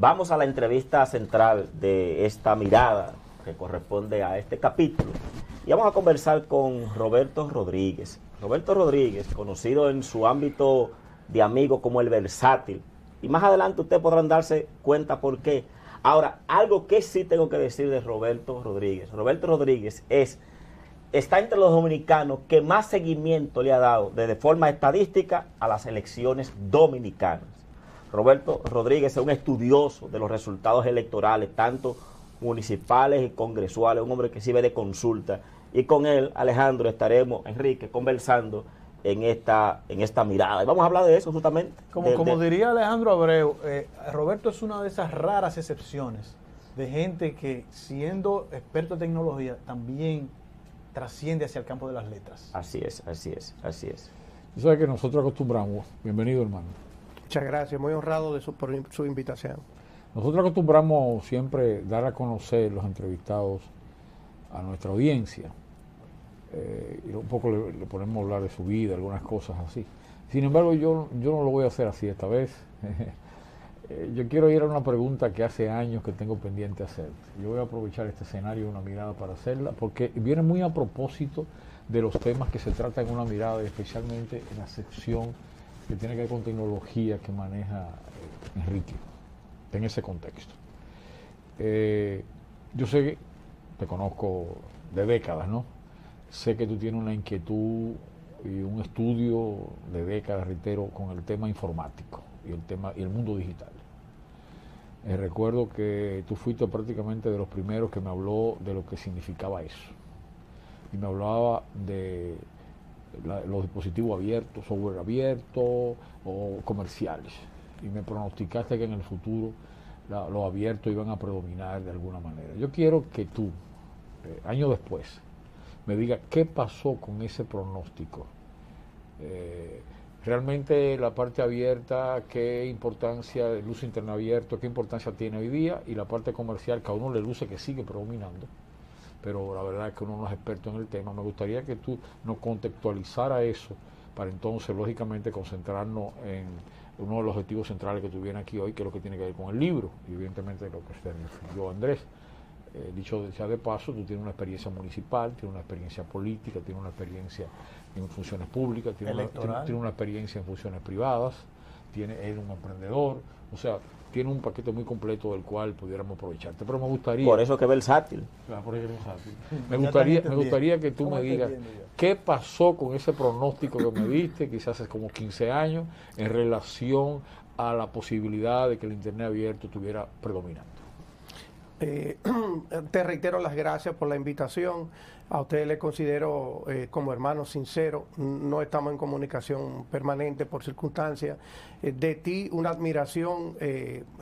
Vamos a la entrevista central de esta mirada que corresponde a este capítulo. Y vamos a conversar con Roberto Rodríguez. Roberto Rodríguez, conocido en su ámbito de amigo como el versátil. Y más adelante ustedes podrán darse cuenta por qué. Ahora, algo que sí tengo que decir de Roberto Rodríguez. Roberto Rodríguez es, está entre los dominicanos que más seguimiento le ha dado de forma estadística a las elecciones dominicanas. Roberto Rodríguez es un estudioso de los resultados electorales, tanto municipales y congresuales, un hombre que sirve de consulta. Y con él, Alejandro, estaremos, Enrique, conversando en esta, en esta mirada. Y vamos a hablar de eso justamente. Como, como diría Alejandro Abreu, eh, Roberto es una de esas raras excepciones de gente que siendo experto en tecnología también trasciende hacia el campo de las letras. Así es, así es, así es. Tú sabes que nosotros acostumbramos, bienvenido hermano. Muchas gracias, muy honrado de su, por su invitación. Nosotros acostumbramos siempre dar a conocer los entrevistados a nuestra audiencia. Eh, y un poco le, ponemos a hablar de su vida, algunas cosas así. Sin embargo, yo, yo no lo voy a hacer así esta vez. eh, yo quiero ir a una pregunta que hace años que tengo pendiente hacer. Yo voy a aprovechar este escenario una mirada para hacerla, porque viene muy a propósito de los temas que se tratan en una mirada, especialmente en la sección que tiene que ver con tecnología que maneja eh, Enrique, en ese contexto. Eh, yo sé que te conozco de décadas, ¿no? Sé que tú tienes una inquietud y un estudio de décadas, reitero, con el tema informático y el tema y el mundo digital. Eh, recuerdo que tú fuiste prácticamente de los primeros que me habló de lo que significaba eso. Y me hablaba de los dispositivos abiertos, software abierto o comerciales. Y me pronosticaste que en el futuro los abiertos iban a predominar de alguna manera. Yo quiero que tú, eh, años después, me diga qué pasó con ese pronóstico. Eh, realmente la parte abierta, qué importancia, el uso internet abierto, qué importancia tiene hoy día, y la parte comercial, que a uno le luce que sigue predominando, pero la verdad es que uno no es experto en el tema. Me gustaría que tú nos contextualizara eso, para entonces, lógicamente, concentrarnos en uno de los objetivos centrales que tuvieron aquí hoy, que es lo que tiene que ver con el libro, y evidentemente lo que se refirió Andrés. Eh, dicho sea de paso, tú tienes una experiencia municipal, tienes una experiencia política, tienes una experiencia en funciones públicas, tienes una, tienes, tienes una, experiencia en funciones privadas, tienes, eres un emprendedor, o sea, tiene un paquete muy completo del cual pudiéramos aprovecharte. Pero me gustaría... Por eso que versátil. Claro, por eso que versátil. Me gustaría, me gustaría que tú me digas qué pasó con ese pronóstico que me diste, quizás hace como 15 años, en relación a la posibilidad de que el Internet abierto estuviera predominando. Eh, te reitero las gracias por la invitación. A usted le considero eh, como hermano sincero. No estamos en comunicación permanente por circunstancias. Eh, de ti una admiración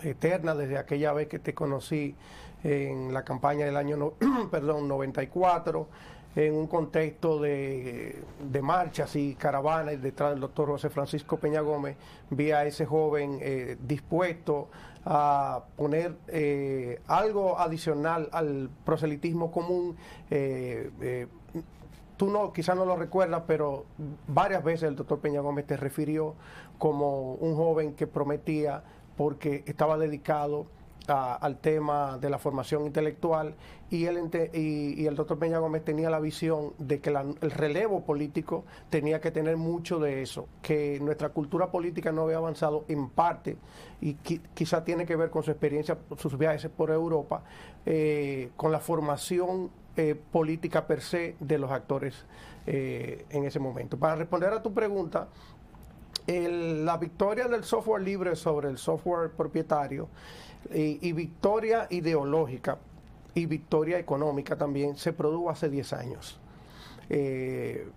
eterna desde aquella vez que te conocí en la campaña del año perdón, 94 en un contexto de, de, marchas y caravanas detrás del doctor José Francisco Peña Gómez, vi a ese joven dispuesto a poner eh, algo adicional al proselitismo común. Eh, eh, tú no, quizás no lo recuerdas, pero varias veces el doctor Peña Gómez te refirió como un joven que prometía porque estaba dedicado al tema de la formación intelectual y el, y, y el doctor Peña Gómez tenía la visión de que el relevo político tenía que tener mucho de eso, que nuestra cultura política no había avanzado en parte y qui, quizá tiene que ver con su experiencia, sus viajes por Europa, eh, con la formación eh, política per se de los actores eh, en ese momento. Para responder a tu pregunta, la victoria del software libre sobre el software propietario y, victoria ideológica y victoria económica también se produjo hace 10 años. Eh,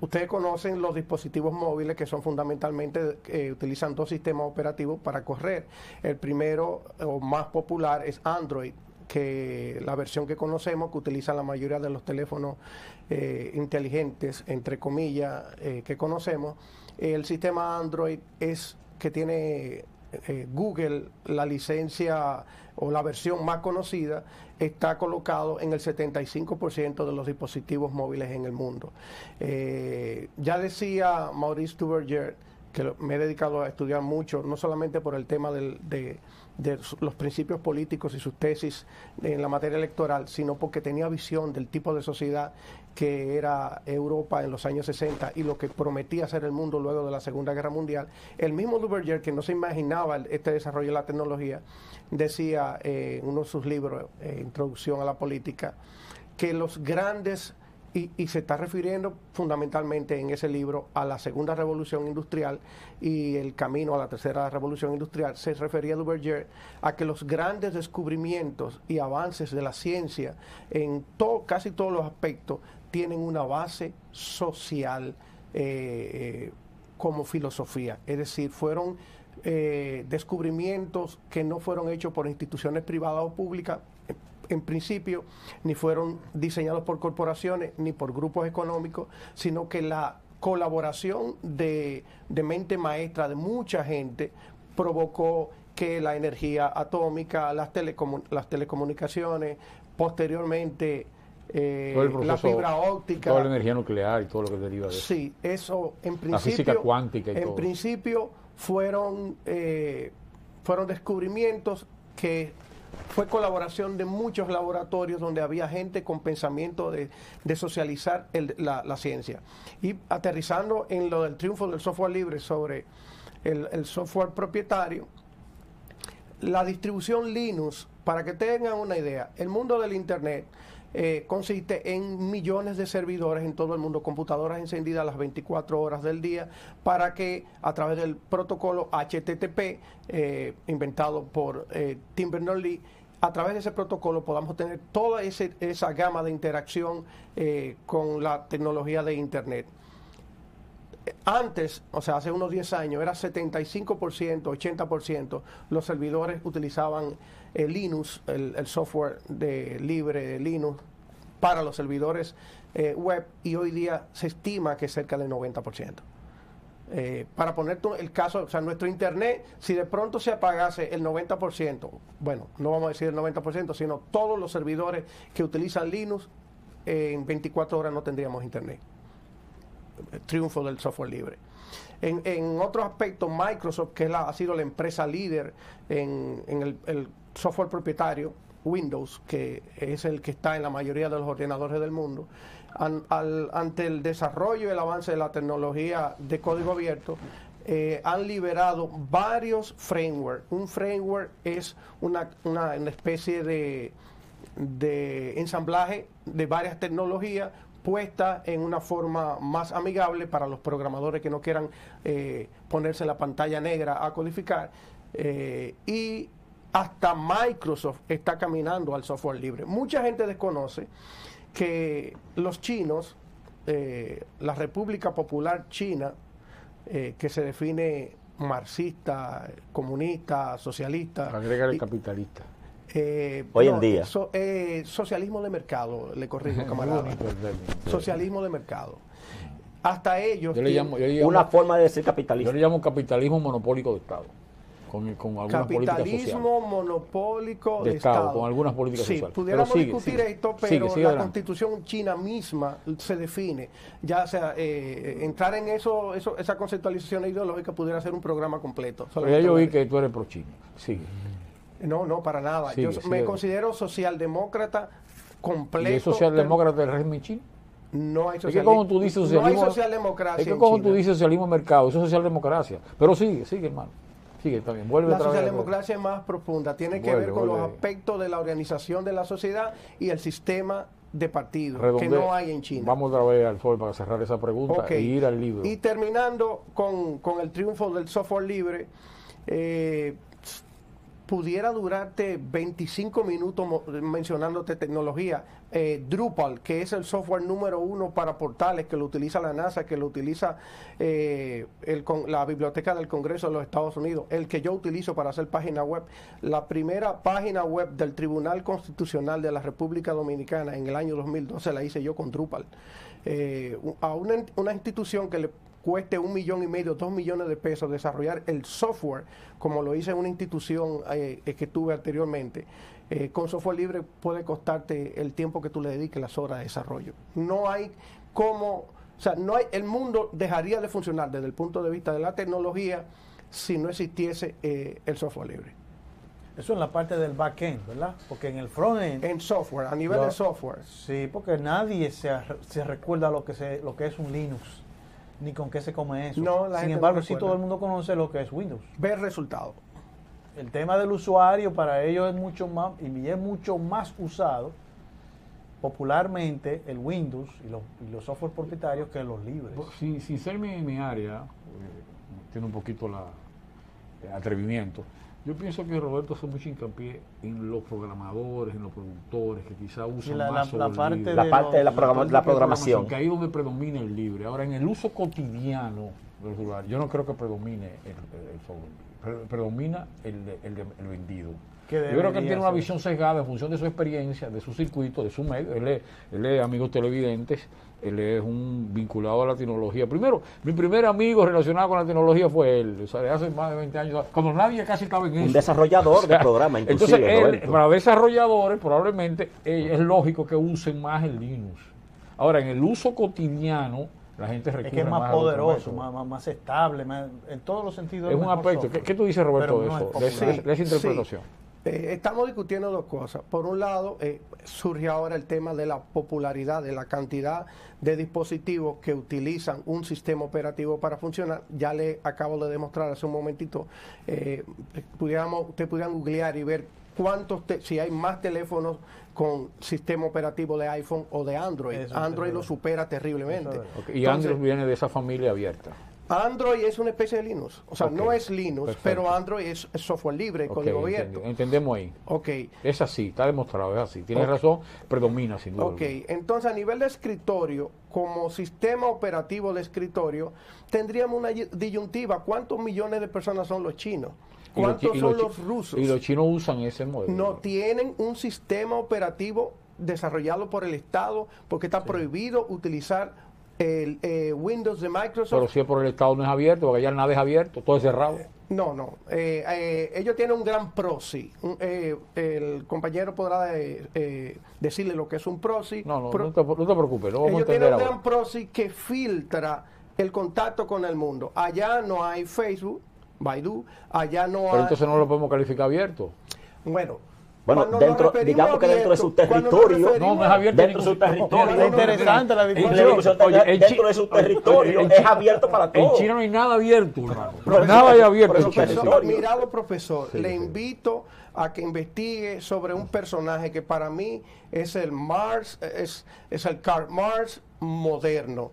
Ustedes conocen los dispositivos móviles que son fundamentalmente, eh, utilizan dos sistemas operativos para correr. El primero o más popular es Android, que la versión que conocemos, que utilizan la mayoría de los teléfonos eh, inteligentes, entre comillas, eh, que conocemos. El sistema Android es que tiene eh, Google, la licencia o la versión más conocida, está colocado en el 75% de los dispositivos móviles en el mundo. Eh, ya decía Maurice Duverger, que me he dedicado a estudiar mucho, no solamente por el tema del, de, de los principios políticos y sus tesis en la materia electoral, sino porque tenía visión del tipo de sociedad que era Europa en los años 60 y lo que prometía ser el mundo luego de la Segunda Guerra Mundial. El mismo Duverger, que no se imaginaba este desarrollo de la tecnología, decía eh, en uno de sus libros, eh, Introducción a la Política, que los grandes y, se está refiriendo fundamentalmente en ese libro a la segunda revolución industrial y el camino a la tercera revolución industrial. Se refería Duverger a que los grandes descubrimientos y avances de la ciencia en casi todos los aspectos tienen una base social eh, como filosofía. Es decir, fueron eh, descubrimientos que no fueron hechos por instituciones privadas o públicas, en principio, ni fueron diseñados por corporaciones ni por grupos económicos, sino que la colaboración de, mente maestra de mucha gente provocó que la energía atómica, las, las telecomunicaciones, posteriormente eh, la fibra óptica. Toda la energía nuclear y todo lo que deriva de eso. Sí, eso en principio. La física cuántica y En principio fueron, eh, fueron descubrimientos que fue colaboración de muchos laboratorios donde había gente con pensamiento de, socializar la, ciencia. Y aterrizando en lo del triunfo del software libre sobre el, software propietario, la distribución Linux, para que tengan una idea, el mundo del Internet eh, consiste en millones de servidores en todo el mundo, computadoras encendidas las 24 horas del día, para que a través del protocolo HTTP, eh, inventado por eh, Tim Berners-Lee, a través de ese protocolo podamos tener toda esa gama de interacción con la tecnología de Internet. Antes, o sea, hace unos 10 años, era 75%, 80%, los servidores utilizaban el Linux, el, software de, libre de Linux para los servidores eh, web y hoy día se estima que es cerca del 90%. Eh, para poner el caso, o sea, nuestro Internet, si de pronto se apagase el 90%, bueno, no vamos a decir el 90%, sino todos los servidores que utilizan Linux, en 24 horas no tendríamos Internet. Triunfo del software libre. En, en otros aspectos, Microsoft, que ha sido la empresa líder en, el software propietario, Windows, que es el que está en la mayoría de los ordenadores del mundo, ante el desarrollo y el avance de la tecnología de código abierto, eh, han liberado varios frameworks. Un framework es una, especie de, de ensamblaje de varias tecnologías puesta en una forma más amigable para los programadores que no quieran eh, ponerse la pantalla negra a codificar. Eh, y hasta Microsoft está caminando al software libre. Mucha gente desconoce que los chinos, eh, la República Popular China, eh, que se define marxista, comunista, socialista. Agregar el capitalista. Eh, Hoy en día. socialismo de mercado, le corrijo, camarada. socialismo de mercado. Hasta ellos. una forma de decir capitalismo. Yo le llamo capitalismo monopólico de Estado con, con algunas Capitalismo monopólico de, Estado, Con algunas políticas sí, Pudiéramos discutir esto, pero la constitución china misma se define. Ya sea, eh, entrar en eso, eso, esa conceptualización ideológica pudiera ser un programa completo. Pero ya yo vi que tú eres pro China. Sigue. No, no, para nada. yo me considero socialdemócrata completo. ¿Y es socialdemócrata del régimen chino? No hay socialismo. Es que como tú dices socialismo. No hay socialdemocracia. Es que como tú dices socialismo mercado, eso es socialdemocracia. Pero sigue, sigue, hermano la socialdemocracia es más profunda, tiene que ver con los aspectos de la organización de la sociedad y el sistema de partido que no hay en China. Vamos otra vez al foro para cerrar esa pregunta e ir al libro. Y terminando con, el triunfo del software libre, eh, pudiera durarte 25 minutos mencionándote tecnología. Eh, Drupal, que es el software número uno para portales, que lo utiliza la NASA, que lo utiliza eh, la Biblioteca del Congreso de los Estados Unidos, el que yo utilizo para hacer página web. La primera página web del Tribunal Constitucional de la República Dominicana en el año 2012 la hice yo con Drupal. Eh, a una, una institución que le cueste un millón y medio, dos millones de pesos desarrollar el software, como lo hice en una institución eh, que tuve anteriormente, eh, con software libre puede costarte el tiempo que tú le dediques, las horas de desarrollo. No hay como, o sea, no hay, el mundo dejaría de funcionar desde el punto de vista de la tecnología si no existiese eh, el software libre. Eso en la parte del backend, ¿verdad? Porque en el frontend. En software, a nivel Lo- de software. Sí, porque nadie se, se recuerda lo que, se, lo que es un Linux, ni con qué se come eso. No, la Sin embargo, no sí todo el mundo conoce lo que es Windows. Ver resultados. El tema del usuario para ellos es mucho más, y es mucho más usado popularmente el Windows y los, y los software propietarios que los libres. Sin, sin ser mi, mi área, eh, tiene un poquito la eh, atrevimiento. Yo pienso que Roberto hace mucho hincapié en los programadores, en los productores, que quizá usan la- más la- la parte libre. La de parte de la, programa- la programación. Que ahí es donde predomina el libre. Ahora, en el uso cotidiano del celular, yo no creo que predomine el, el- Predomina el, de- el, de- el vendido. Yo creo que él tiene una visión sesgada en función de su experiencia, de su circuito, de su medio. Él es, él es amigos televidentes, él es un vinculado a la tecnología. Primero, mi primer amigo relacionado con la tecnología fue él, o sea, de hace más de 20 años, cuando nadie casi estaba en eso. Un desarrollador O sea, de programa, inclusive, Entonces, él, para desarrolladores, probablemente eh, es lógico que usen más el Linux. Ahora, en el uso cotidiano, la gente recurre Es que es más poderoso, más, más, más estable, más- en todos los sentidos. Es un aspecto. software. ¿Qué, qué tú dices, Roberto, de no eso? es De, popular. de- de esa interpretación. Eh, estamos discutiendo dos cosas. Por un lado, eh, surge ahora el tema de la popularidad, de la cantidad de dispositivos que utilizan un sistema operativo para funcionar. Ya le acabo de demostrar hace un momentito, eh, pudiéramos, usted pudieran googlear y ver cuántos, te- si hay más teléfonos con sistema operativo de iPhone o de Android. Eso Android lo supera terriblemente. Es Y Entonces, Android viene de esa familia abierta. Android es una especie de Linux. O sea, no es Linux, perfecto. pero Android es, es software libre, Ok, código abierto. Entendemos ahí. Ok. Es así, está demostrado, es así. Tienes razón, predomina sin duda. Ok, alguna. entonces a nivel de escritorio, como sistema operativo de escritorio, tendríamos una disyuntiva. ¿Cuántos millones de personas son los chinos? Y los chi- ¿Cuántos y son los rusos? Y los chinos usan ese modelo. No tienen un sistema operativo desarrollado por el Estado porque está prohibido utilizar el eh, Windows de Microsoft. Pero si es por el Estado no es abierto, porque allá nada es abierto, todo es cerrado. No, no. Eh, eh, ellos tienen un gran proxy. Un- eh, el compañero podrá eh, eh, decirle lo que es un proxy. No, no, Pro- no te, no te preocupes, ellos tienen un ahora. gran proxy que filtra el contacto con el mundo. Allá no hay Facebook, Baidu, allá no Pero hay... entonces no lo podemos calificar abierto. Bueno, Bueno, cuando dentro- digamos que dentro de su territorio- No, no es abierto. Dentro de su territorio. Es interesante la discusión. en dentro Chi- de su territorio en es abierto para En todos. China no hay nada abierto, hermano. Nada hay abierto en mirado profesor, Sí, le sí. invito a que investigue sobre un personaje que para mí es el Mars, es, es el Karl Mars moderno,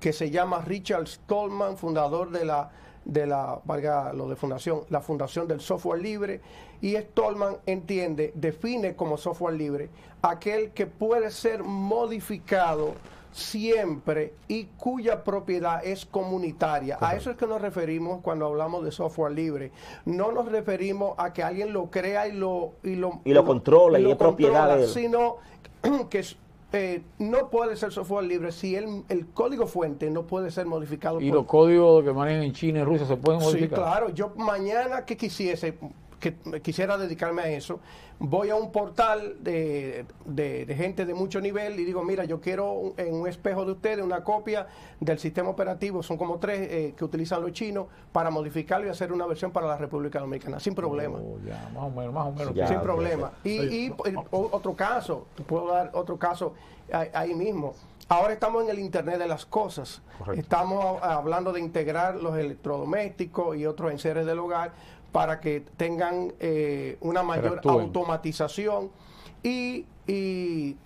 que se llama Richard Stallman, fundador de la de la valga lo de fundación, la fundación del software libre y Stallman entiende, define como software libre aquel que puede ser modificado siempre y cuya propiedad es comunitaria. A eso es que nos referimos cuando hablamos de software libre. No nos referimos a que alguien lo crea y lo y lo, Y lo controla, y lo es propiedad de él. sino que eh, no puede ser software libre si el, el código fuente no puede ser modificado Y por los códigos que manejan en China y Rusia se pueden Sí, modificar. claro. Yo mañana que quisiese, que quisiera dedicarme a eso, voy a un portal de, de- de gente de mucho nivel y digo, mira, yo quiero un- en un espejo de ustedes una copia del sistema operativo, son como tres eh, que utilizan los chinos, para modificarlo y hacer una versión para la República Dominicana, sin problema. Oh, ya, más o menos, más o menos. Ya, sin problema. Y, y, o- otro caso, te puedo dar otro caso ahí, ahí mismo. Ahora estamos en el Internet de las cosas. Correcto. Estamos hablando de integrar los electrodomésticos y otros enseres del hogar para que tengan eh, una mayor automatización y, y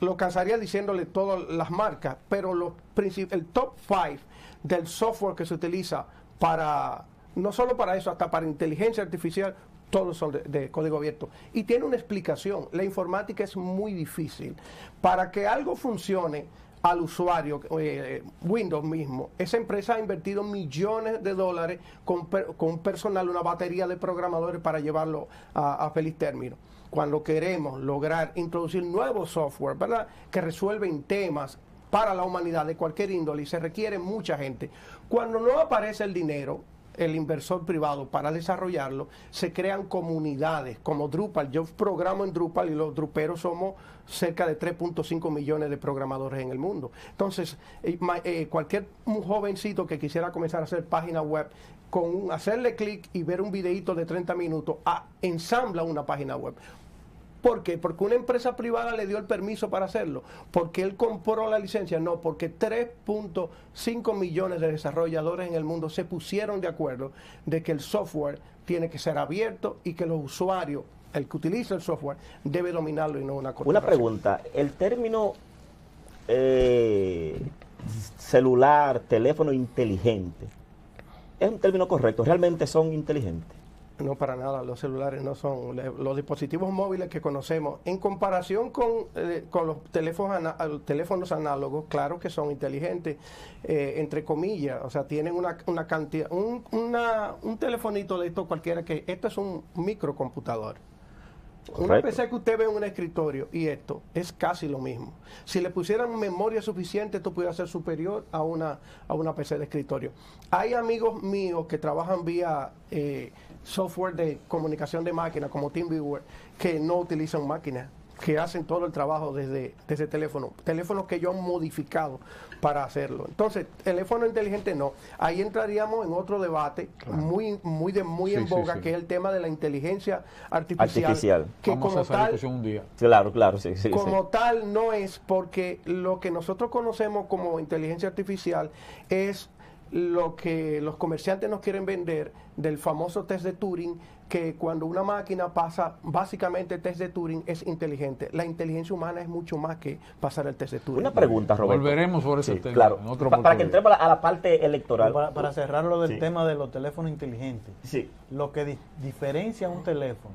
lo cansaría diciéndole todas las marcas, pero los el top 5 del software que se utiliza para no solo para eso, hasta para inteligencia artificial, todos son de, código abierto. Y tiene una explicación. La informática es muy difícil. Para que algo funcione al usuario, eh, Windows mismo, esa empresa ha invertido millones de dólares con, con personal, una batería de programadores para llevarlo a, a feliz término cuando queremos lograr introducir nuevos software, ¿verdad? Que resuelven temas para la humanidad de cualquier índole y se requiere mucha gente. Cuando no aparece el dinero, el inversor privado para desarrollarlo, se crean comunidades como Drupal. Yo programo en Drupal y los druperos somos cerca de 3.5 millones de programadores en el mundo. Entonces, eh, eh, cualquier jovencito que quisiera comenzar a hacer página web, con hacerle clic y ver un videito de 30 minutos, a, ensambla una página web. ¿Por qué? Porque una empresa privada le dio el permiso para hacerlo. Porque él compró la licencia. No, porque 3.5 millones de desarrolladores en el mundo se pusieron de acuerdo de que el software tiene que ser abierto y que los usuarios, el que utiliza el software, debe dominarlo y no una corporación. Una pregunta. El término eh, celular, teléfono inteligente, ¿es un término correcto? ¿Realmente son inteligentes? No, para nada, los celulares no son. Los dispositivos móviles que conocemos, en comparación con, eh, con los teléfonos, teléfonos análogos, claro que son inteligentes, eh, entre comillas, o sea, tienen una, una cantidad, un, una, un telefonito de esto cualquiera que, esto es un microcomputador. Una PC que usted ve en un escritorio y esto es casi lo mismo. Si le pusieran memoria suficiente, esto pudiera ser superior a una, a una PC de escritorio. Hay amigos míos que trabajan vía eh, software de comunicación de máquina como TeamViewer que no utilizan máquinas, que hacen todo el trabajo desde, desde teléfono. Teléfonos que yo he modificado para hacerlo. Entonces, teléfono inteligente no. Ahí entraríamos en otro debate claro. muy muy de muy sí, en boga, sí, sí. que es el tema de la inteligencia artificial. artificial. Que Vamos como a hacer tal, un día. Claro, claro, sí, sí. como sí. tal no es porque lo que nosotros conocemos como inteligencia artificial es lo que los comerciantes nos quieren vender del famoso test de Turing, que cuando una máquina pasa básicamente el test de Turing es inteligente. La inteligencia humana es mucho más que pasar el test de Turing. Una pregunta, Roberto. Volveremos sobre ese Sí, tema. claro. en otro Pa- para que entremos a la, a la parte electoral. Para, para cerrar lo del Sí. tema de los teléfonos inteligentes, Sí. lo que di- diferencia un teléfono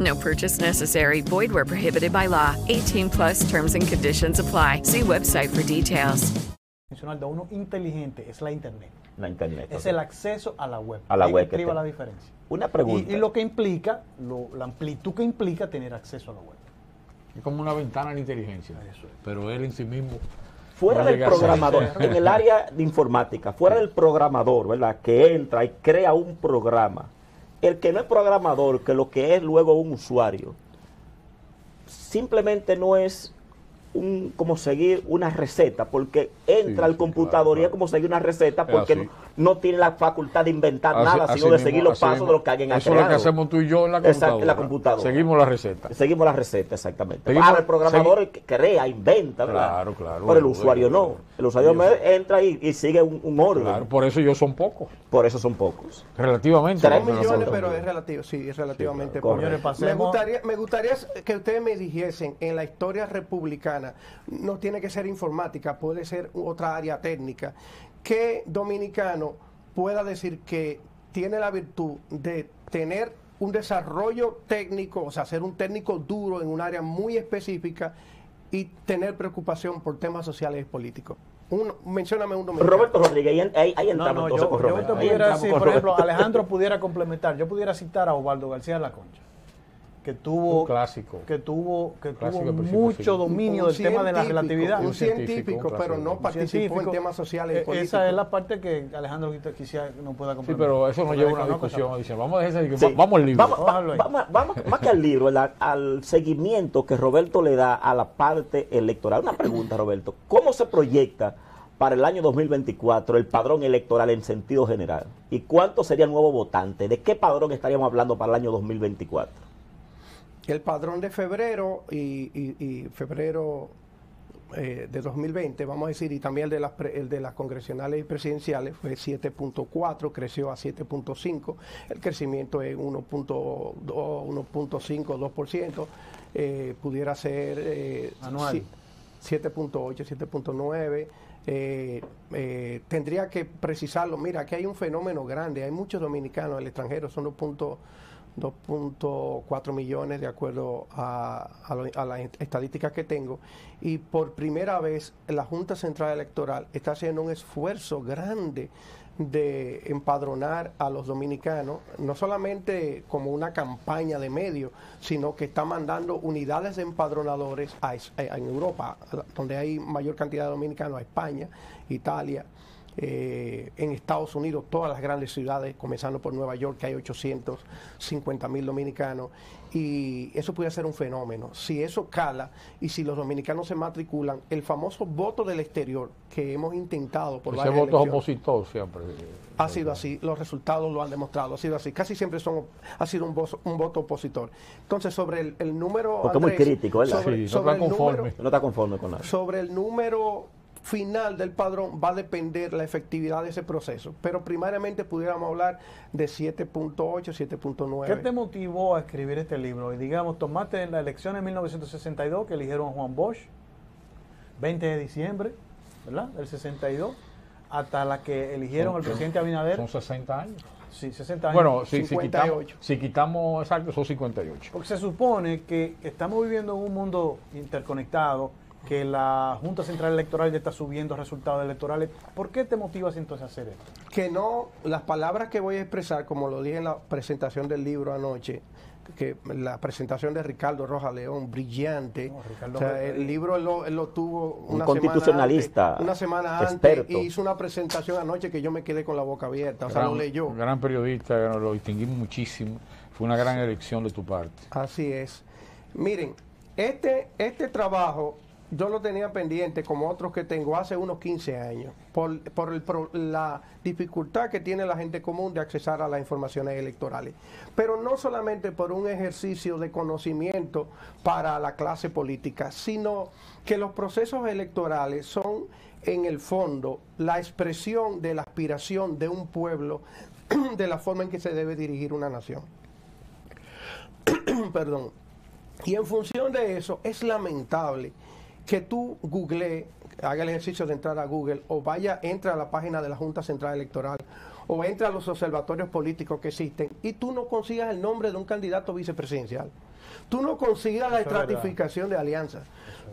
No purchase necessary. Void where prohibited by law. 18 plus terms and conditions apply. See website for details. de uno inteligente es la internet. La internet. Es el acceso a la web. A la web que escriba te- la diferencia. Una pregunta. Y, y lo que implica, lo- la amplitud que implica tener acceso a la web. Es como una ventana a la inteligencia. Eso es. Pero él en sí mismo. Fuera no del programador, en el área de informática, fuera del programador, ¿verdad? Que entra y crea un programa. El que no es programador, que lo que es luego un usuario, simplemente no es un, como seguir una receta, porque entra Sí, al sí, computador claro, y es claro. como seguir una receta, porque no, no tiene la facultad de inventar Así- nada, sino de mismo, seguir los pasos mismo. de lo que alguien ha Eso es lo que hacemos tú y yo en la Exacto, computadora. en la computadora. Seguimos la receta. Seguimos la receta, exactamente. Seguimos- Ahora el programador crea, inventa, ¿verdad? Claro, claro. Pero el Bueno, usuario bueno, no. El usuario sé. entra y, y sigue un, un orden. Claro, por eso ellos son pocos. Por eso son pocos. Relativamente. Tres Tres porque millones, nosotros- pero es relativo, sí, es relativamente Sí, claro. Me gustaría, me gustaría que ustedes me dijesen, en la historia republicana, no tiene que ser informática, puede ser otra área técnica, que dominicano pueda decir que tiene la virtud de tener un desarrollo técnico, o sea, ser un técnico duro en un área muy específica y tener preocupación por temas sociales y políticos. Un, mencióname un dominicano. Roberto Rodríguez, ahí, ahí, ahí No, entramos no, entonces yo, con yo Roberto. Ahí pudiera entramos con por ejemplo. Alejandro pudiera complementar, yo pudiera citar a Osvaldo García de la Concha. Que tuvo Un clásico. que tuvo que tuvo mucho dominio Un del tema de la relatividad. Un Un científico, un pero no participó en Científico. temas sociales y Eh, políticos. Esa es la parte que Alejandro quizá- no pueda Sí, comprender. pero eso nos lleva a una discusión. Vamos a Sí. vamos al libro. Vamos, va- Déjalo ahí. vamos- vamos- más que al libro, al seguimiento que Roberto le da a la parte electoral. Una pregunta, Roberto. ¿Cómo se proyecta para el año 2024 el padrón electoral en sentido general? ¿Y cuánto sería el nuevo votante? ¿De qué padrón estaríamos hablando para el año 2024? El padrón de febrero y, y- y febrero eh, de 2020, vamos a decir, y también el de las, pre- el de las congresionales y presidenciales fue 7.4, creció a 7.5, el crecimiento es 1.2, 1.5, 2%, eh, pudiera ser eh, Anual. si- 7.8, 7.9. eh, eh, tendría que precisarlo. Mira, aquí hay un fenómeno grande. Hay muchos dominicanos en el extranjero, son 2.2 2.4 millones de acuerdo a, las estadísticas que tengo. Y por primera vez la Junta Central Electoral está haciendo un esfuerzo grande de empadronar a los dominicanos, no solamente como una campaña de medios, sino que está mandando unidades de empadronadores a, a- en Europa, donde hay mayor cantidad de dominicanos, a España, Italia, eh, en Estados Unidos, todas las grandes ciudades, comenzando por Nueva York, que hay 850 mil dominicanos, y eso puede ser un fenómeno. Si eso cala y si los dominicanos se matriculan, el famoso voto del exterior que hemos intentado por Ese varias voto es elecciones, opositor siempre. ha sido así, los resultados lo han demostrado, ha sido así, casi siempre son, ha sido un, voto- un voto opositor. Entonces, sobre el, el número... Porque es muy Andrés, crítico, ¿verdad? Sobre, Sí, no sobre está el conforme. número- No está conforme con nada. sobre el número final del padrón va a depender la efectividad de ese proceso, pero primariamente pudiéramos hablar de 7.8, 7.9. ¿Qué te motivó a escribir este libro? Y digamos, tomaste en la elección en 1962 que eligieron a Juan Bosch, 20 de diciembre, ¿verdad? Del 62, hasta la que eligieron al presidente Abinader. Son 60 años. Sí, 60 años. Bueno, si, si quitamos, 58. si quitamos, exacto, son 58. Porque se supone que estamos viviendo en un mundo interconectado, que la Junta Central Electoral ya está subiendo resultados electorales. ¿Por qué te motivas entonces a hacer esto? que no, las palabras que voy a expresar, como lo dije en la presentación del libro anoche, que la presentación de Ricardo Rojas León, brillante. No, Ricardo O sea, Rojas- el libro él lo, él lo tuvo Un una constitucionalista, semana antes, una semana antes experto. y hizo una presentación anoche que yo me quedé con la boca abierta, o sea, lo leyó. gran periodista, lo distinguimos muchísimo. Fue una gran elección de tu parte. Así es. Miren, este, este trabajo yo lo tenía pendiente, como otros que tengo, hace unos 15 años, por, por el la dificultad que tiene la gente común de accesar a las informaciones electorales. Pero no solamente por un ejercicio de conocimiento para la clase política, sino que los procesos electorales son, en el fondo, la expresión de la aspiración de un pueblo de la forma en que se debe dirigir una nación. Perdón. Y en función de eso, es lamentable que tú googlees, haga el ejercicio de entrar a Google o vaya, entra a la página de la Junta Central Electoral o entra a los observatorios políticos que existen y tú no consigas el nombre de un candidato vicepresidencial. Tú no consigas la estratificación de alianzas.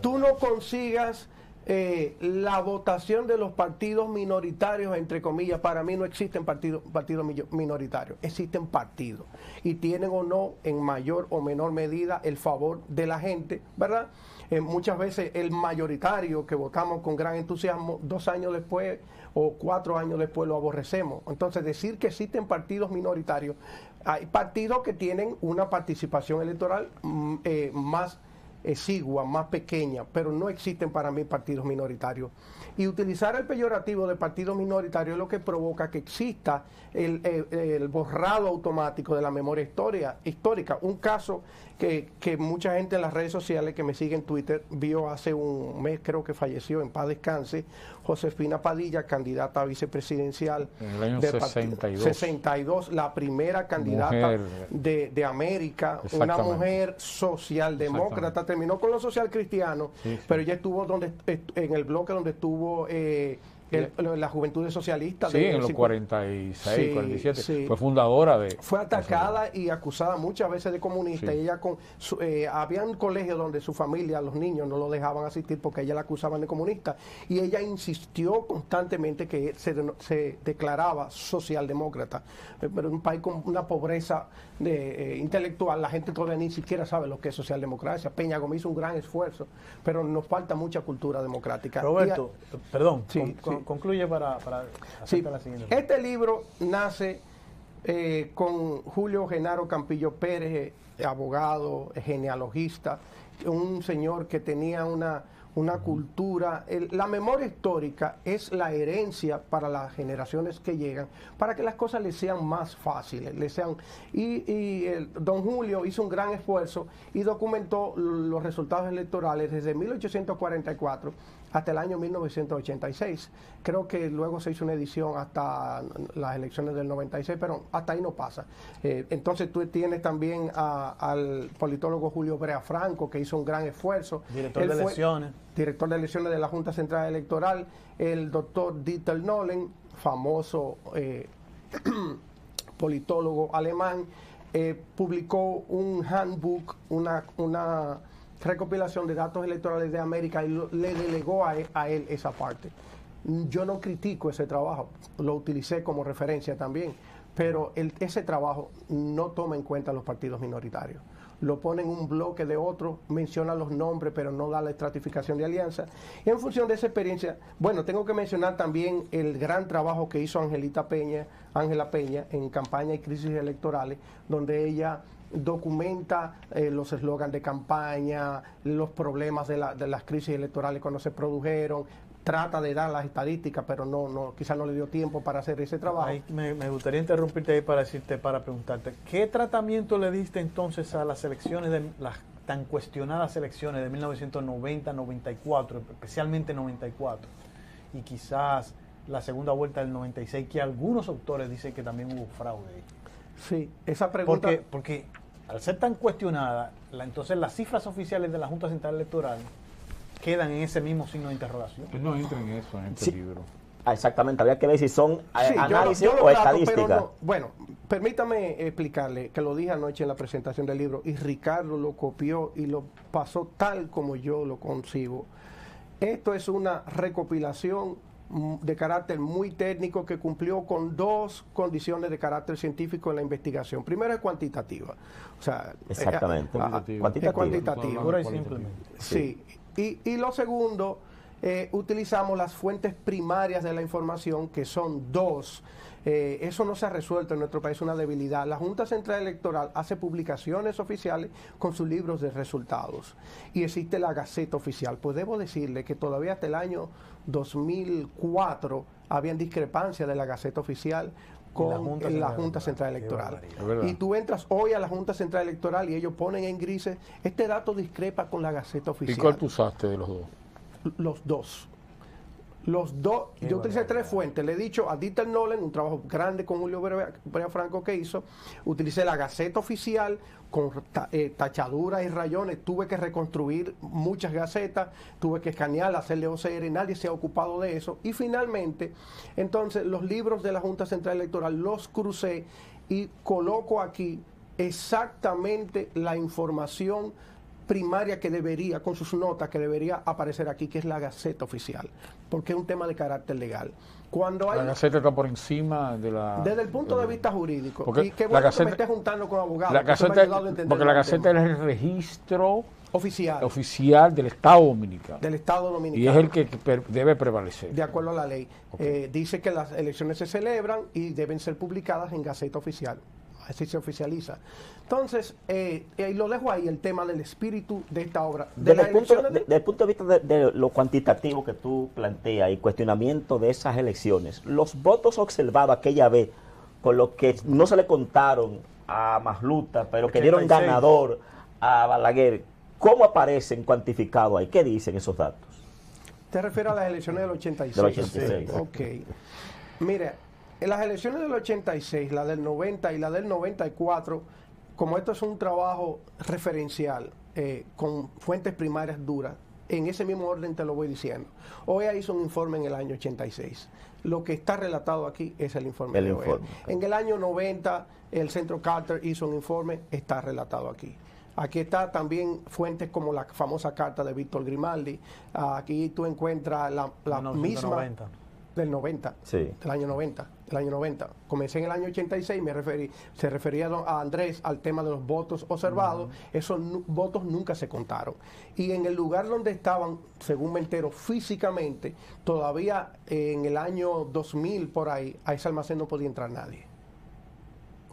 Tú no consigas eh, la votación de los partidos minoritarios, entre comillas, para mí no existen partidos partidos minoritarios, existen partidos y tienen o no en mayor o menor medida el favor de la gente, ¿verdad? Eh, muchas veces el mayoritario que votamos con gran entusiasmo, dos años después o cuatro años después lo aborrecemos. Entonces decir que existen partidos minoritarios, hay partidos que tienen una participación electoral mm, eh, más exigua, más pequeña, pero no existen para mí partidos minoritarios. Y utilizar el peyorativo de partido minoritario es lo que provoca que exista el, el- el borrado automático de la memoria historia, histórica. Un caso que, que mucha gente en las redes sociales que me sigue en Twitter vio hace un mes, creo que falleció, en paz descanse, Josefina Padilla, candidata a vicepresidencial. En el año del partido- 62. 62, la primera candidata de, de América, una mujer socialdemócrata, terminó con los social cristianos, Sí, sí. pero ella estuvo donde en el bloque donde estuvo eh, el- las juventudes socialistas. Sí, de en los 50. 46, Sí, 47. sí. Fue fundadora de... Fue atacada y acusada muchas veces de comunista. Sí. Y ella con, su- eh, había un colegio donde su familia, los niños, no lo dejaban asistir porque ella la acusaban de comunista. Y ella insistió constantemente que se, declaraba socialdemócrata. Eh, Pero en un país con una pobreza de, eh, intelectual, la gente todavía ni siquiera sabe lo que es socialdemocracia. Peña Gómez hizo un gran esfuerzo, pero nos falta mucha cultura democrática. Roberto, perdón, Sí, con- con- concluye para, para Sí, la siguiente este libro nace eh, con Julio Genaro Campillo Pérez, eh, abogado, genealogista, un señor que tenía una, una cultura. el- la memoria histórica es la herencia para las generaciones que llegan, para que las cosas les sean más fáciles. Les sean, y y el, don Julio hizo un gran esfuerzo y documentó los resultados electorales desde 1844 hasta el año 1986. Creo que luego se hizo una edición hasta las elecciones del 96, pero hasta ahí no pasa. Eh, entonces tú tienes también a- al politólogo Julio Brea Franco, que hizo un gran esfuerzo. Director Él de elecciones. Director de elecciones de la Junta Central Electoral. El doctor Dieter Nolen, famoso eh, politólogo alemán, eh, publicó un handbook, una, una recopilación de datos electorales de América y le delegó a él, a él esa parte. Yo no critico ese trabajo, lo utilicé como referencia también, pero ese trabajo no toma en cuenta los partidos minoritarios. Lo pone en un bloque de otro, menciona los nombres, pero no da la estratificación de alianza. Y en función de esa experiencia, bueno, tengo que mencionar también el gran trabajo que hizo Angelita Peña, Ángela Peña, en campaña y crisis electorales, donde ella documenta eh, los eslogans de campaña, los problemas de, la- de las crisis electorales cuando se produjeron, trata de dar las estadísticas, pero no, quizás no le dio tiempo para hacer ese trabajo. Me, gustaría interrumpirte ahí para decirte, para preguntarte, ¿qué tratamiento le diste entonces a las elecciones de las tan cuestionadas elecciones de 1990-94, especialmente 94, y quizás la segunda vuelta del 96, que algunos autores dicen que también hubo fraude? Sí, esa pregunta... Porque, porque al ser tan cuestionada, la- entonces las cifras oficiales de la Junta Central Electoral quedan en ese mismo signo de interrogación. Él no entra en eso, en este Sí. libro. Ah, exactamente, había que ver si son eh, Sí, yo lo- análisis yo lo o trato, pero estadística. no- bueno, permítame explicarle que lo dije anoche en la presentación del libro y Ricardo lo copió y lo pasó tal como yo lo concibo. Esto es una recopilación de carácter muy técnico que cumplió con dos condiciones de carácter científico en la investigación. Primero es cuantitativa. O sea, Exactamente. eh, ah, Cuantitativa. Cuantitativa. es cuantitativa. Pura y Cualitativo. simplemente. Sí, y, y lo segundo, eh, utilizamos las fuentes primarias de la información, que son dos. Eh, eso no se ha resuelto en nuestro país, una debilidad. La Junta Central Electoral hace publicaciones oficiales con sus libros de resultados y existe la Gaceta Oficial. Pues debo decirle que todavía hasta el año 2004 habían discrepancias de la Gaceta Oficial con la Junta la Central Junta Electoral. Central. Es. Y tú entras hoy a la Junta Central Electoral y ellos ponen en grises, este dato discrepa con la Gaceta ¿Y Oficial. cuál tú usaste de los dos? Los dos. Los dos. Qué Yo utilicé tres fuentes. Le he dicho a Dieter Nolen, un trabajo grande con Julio Brea Franco que hizo. Utilicé la Gaceta Oficial con eh, tachaduras y rayones. Tuve que reconstruir muchas gacetas. Tuve que escanear, hacerle OCR. Nadie se ha ocupado de eso. Y finalmente, entonces, los libros de la Junta Central Electoral los crucé y coloco aquí exactamente la información primaria que debería, con sus notas, que debería aparecer aquí, que es la Gaceta Oficial, porque es un tema de carácter legal. Cuando hay, La Gaceta está por encima de la... desde el punto de vista jurídico, Porque y qué la bueno que me Gaceta- estés juntando con abogados, La Gaceta, porque la Gaceta es el registro oficial oficial del Estado Dominicano. del Estado Y Dominicano. es el que per- debe prevalecer. de acuerdo a la ley. Eh, dice que las elecciones se celebran y deben ser publicadas en Gaceta Oficial. Así se oficializa. Entonces, eh, eh, y lo dejo ahí, el tema del espíritu de esta obra. De Desde el, punto, de- de- desde el punto de vista de, de lo cuantitativo que tú planteas y cuestionamiento de esas elecciones, los votos observados aquella vez, con lo que no se le contaron a Masluta, pero que dieron 86. ganador a Balaguer, ¿cómo aparecen cuantificados ahí? ¿Qué dicen esos datos? ¿Te refieres a las elecciones del 86? Del 86. Ok. Mire, en las elecciones del 86, la del 90 y la del 94, como esto es un trabajo referencial eh, con fuentes primarias duras, en ese mismo orden te lo voy diciendo. OEA hizo un informe en el año 86. Lo que está relatado aquí es el informe El de OEA. informe. En el año 90, el Centro Carter hizo un informe, está relatado aquí. Aquí está también fuentes como la famosa carta de Víctor Grimaldi. Aquí tú encuentras la, la misma 1990. Del 90, Sí. del año 90, del año 90. Comencé en el año 86, me referí, se refería a Andrés al tema de los votos observados. Esos votos nunca se contaron. Y en el lugar donde estaban, según me entero, físicamente, todavía eh, en el año 2000 por ahí, a ese almacén no podía entrar nadie.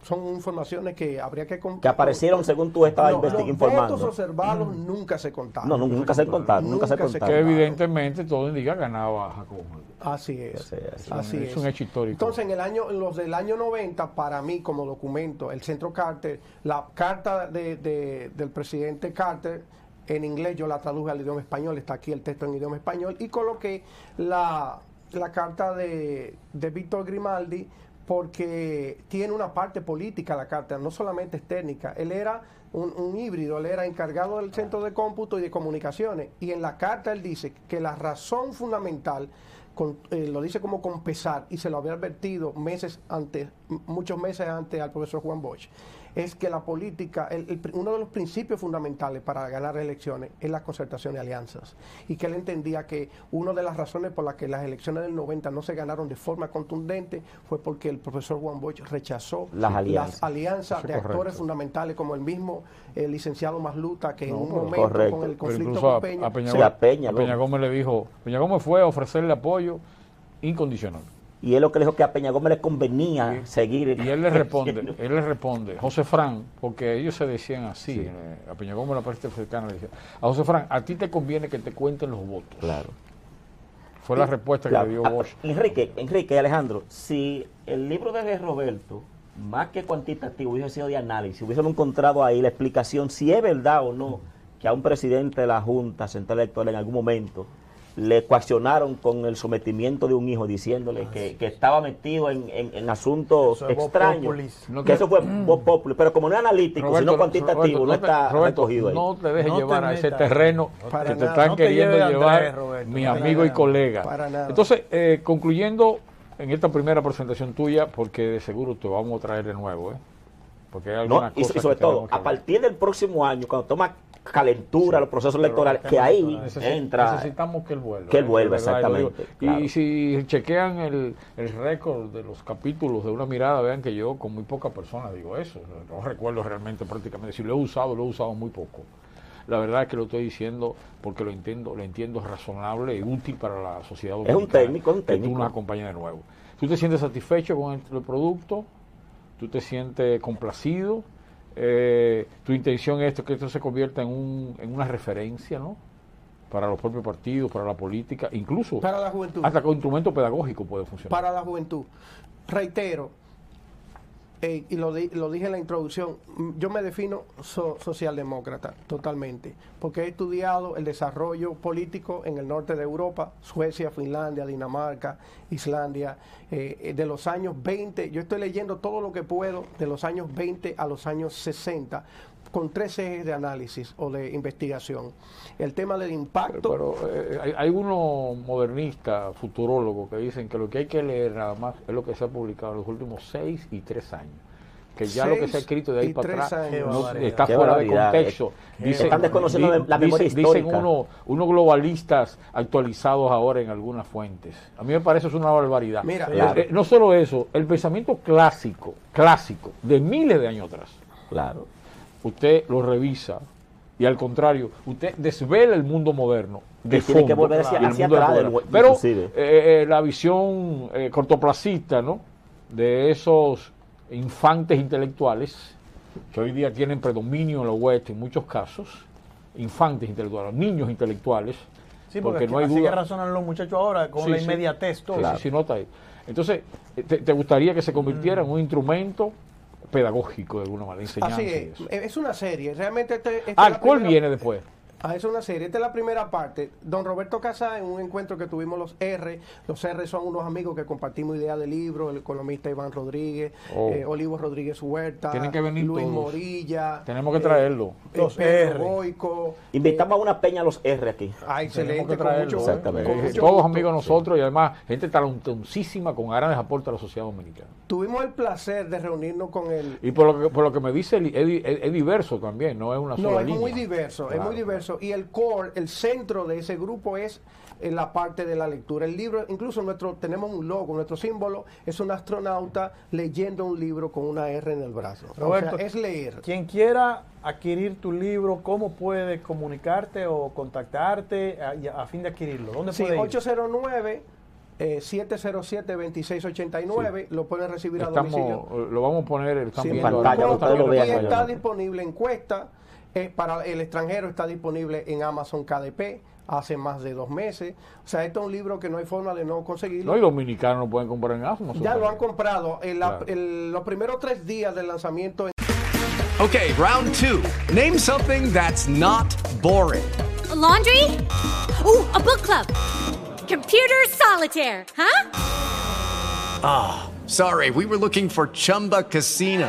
Son informaciones que habría que... con- Que aparecieron según tú estabas No, investig- los informando. votos observados nunca se contaron. No, nunca, nunca se contaron, nunca se Nunca se contaron. Que evidentemente todo indica ganaba Jacobo. Así es. Sí, así así es. es. Un hecho histórico. Entonces, en el año, en los del año 90, para mí, como documento, el Centro Carter, la carta de- de- del presidente Carter, en inglés yo la traduje al idioma español, está aquí el texto en idioma español, y coloqué la, la carta de, de Víctor Grimaldi, porque tiene una parte política la carta, no solamente es técnica. Él era un, híbrido, él era encargado del centro de cómputo y de comunicaciones. Y en la carta él dice que la razón fundamental, con- eh, lo dice como con pesar, y se lo había advertido meses antes, muchos meses antes al profesor Juan Bosch, es que la política, el- uno de los principios fundamentales para ganar elecciones es la concertación de alianzas. Y que él entendía que una de las razones por las que las elecciones del 90 no se ganaron de forma contundente fue porque el profesor Juan Bosch rechazó Las alianzas. de es actores fundamentales como el mismo eh, licenciado Masluta, que en un momento Correcto. con el conflicto con Peña, a Peña, a Peña a Peña. Gómez le dijo, Peña Gómez fue a ofrecerle apoyo incondicional. Y él lo que le dijo que a Peña Gómez le convenía seguir. Y él le responde, él le responde, José Fran, porque ellos se decían así, eh, a Peña Gómez la parte cercana le decía, a José Fran, a ti te conviene que te cuenten los votos. Claro. Fue la respuesta Claro. que le dio Ah, Bosch. Enrique, Enrique y Alejandro, si el libro de Roberto, más que cuantitativo, hubiese sido de análisis, hubiésemos encontrado ahí la explicación si es verdad o no que a un presidente de la Junta Central Electoral en algún momento le coaccionaron con el sometimiento de un hijo diciéndole que, que estaba metido en, en- en asuntos Eso extraños. No que eso fue voz populi, pero como no es analítico, Roberto, sino cuantitativo, Roberto, no te- está Roberto, recogido ahí. No te dejes No te llevar a ese terreno Para que te están No queriendo llevar Andrés, Roberto, mi amigo y colega. Para nada. Entonces, eh, concluyendo en esta primera presentación tuya, porque de seguro te vamos a traer de nuevo, ¿eh? Porque hay No, algunas y, y sobre que todo, a partir del próximo año, cuando toma calentura los procesos electorales, que ahí electorales. Necesi- entra. Necesitamos que él vuelva. Que él vuelva, exactamente, claro. Y si chequean el, el récord de los capítulos de una mirada, vean que yo con muy pocas personas digo eso. No recuerdo realmente prácticamente. Si lo he usado, lo he usado muy poco. La verdad es que lo estoy diciendo porque lo entiendo, lo entiendo razonable y útil para la sociedad un dominicana. técnico, es un Que tú técnico. nos acompañes de nuevo. ¿Tú te sientes satisfecho con el, el producto? ¿Tú te sientes complacido? Eh, tu intención es esto, que esto se convierta en, un, en una referencia, ¿no? Para los propios partidos, para la política, incluso para la juventud. hasta con instrumento pedagógico puede funcionar. para la juventud. Reitero, eh, y lo, di- lo dije en la introducción, mm, yo me defino so- socialdemócrata totalmente, porque he estudiado el desarrollo político en el norte de Europa, Suecia, Finlandia, Dinamarca, Islandia, eh, de los años 20, yo estoy leyendo todo lo que puedo de los años 20 a los años 60, con tres ejes de análisis o de investigación. El tema del impacto... Pero eh, hay, hay unos modernistas, futurólogos, que dicen que lo que hay que leer nada más es lo que se ha publicado en los últimos seis y tres años. Que ya lo que se ha escrito de ahí para atrás no- está Qué fuera de barbaridad. contexto. Dicen- Están desconociendo di- la memoria dicen- Dicen unos unos globalistas actualizados ahora en algunas fuentes. A mí me parece eso una barbaridad. Mira, Eh, Claro. eh, no solo eso, el pensamiento clásico, clásico, de miles de años atrás, Claro. Usted lo revisa y al contrario, usted desvela el mundo moderno. De Y tiene que fondo, volver hacia- atrás del Pero eh, eh, la visión eh, cortoplacista, ¿no? De esos infantes intelectuales que hoy día tienen predominio en la West en muchos casos, infantes intelectuales, niños intelectuales, Sí, porque, no hay así duda. que razonan los muchachos ahora con Sí, la sí. inmediatez todo. Sí, sí, sí, nota ahí. Entonces, eh, te, te gustaría que se convirtiera en un instrumento pedagógico de alguna manera, enseñanza Así es, es una serie, realmente este, esta es Ah, ¿cuál primera- viene después? Ah, es una serie. Esta es la primera parte. Don Roberto Casá, en un encuentro que tuvimos los R, los R son unos amigos que compartimos idea de libro, el economista Iván Rodríguez, Oh. eh, Olivo Rodríguez Huerta, Tienen que venir Luis todos. Morilla. Tenemos que eh, traerlo. eh, Los Pedro R. Boico. Invitamos a una peña a los R aquí. Ah, excelente, que con mucho, ¿eh? Exactamente. con Eh, mucho Todos gusto. amigos nosotros y además gente talentosísima con grandes aportes a la sociedad dominicana. Tuvimos el placer de reunirnos con él. Y por lo que, por lo que me dice, es, di- es- es diverso también, no es una sola No, es línea. muy diverso, es muy diverso. Y el core, el centro de ese grupo es en la parte de la lectura. El libro, incluso nuestro, tenemos un logo, nuestro símbolo es un astronauta leyendo un libro con una R en el brazo. Roberto, o sea, es leer. Quien quiera adquirir tu libro, ¿cómo puede comunicarte o contactarte a, fin de adquirirlo? ¿Dónde Sí, puede ir? 809 eh, 707-2689, lo pueden recibir a domicilio. Lo vamos a poner, están Sí, viendo pantalla, lo vean y está disponible encuesta eh, para el extranjero, está disponible en Amazon KDP hace más de dos meses. O sea, esto es un libro que no hay forma de no conseguirlo. No, y dominicanos lo pueden comprar en Amazon. ya lo han comprado. En la- Claro. el- los primeros tres días del lanzamiento Okay, round two. Name something that's not boring. A laundry? Ooh, a book club. Computer solitaire, huh? Ah, sorry, we were looking for Chumba Casino.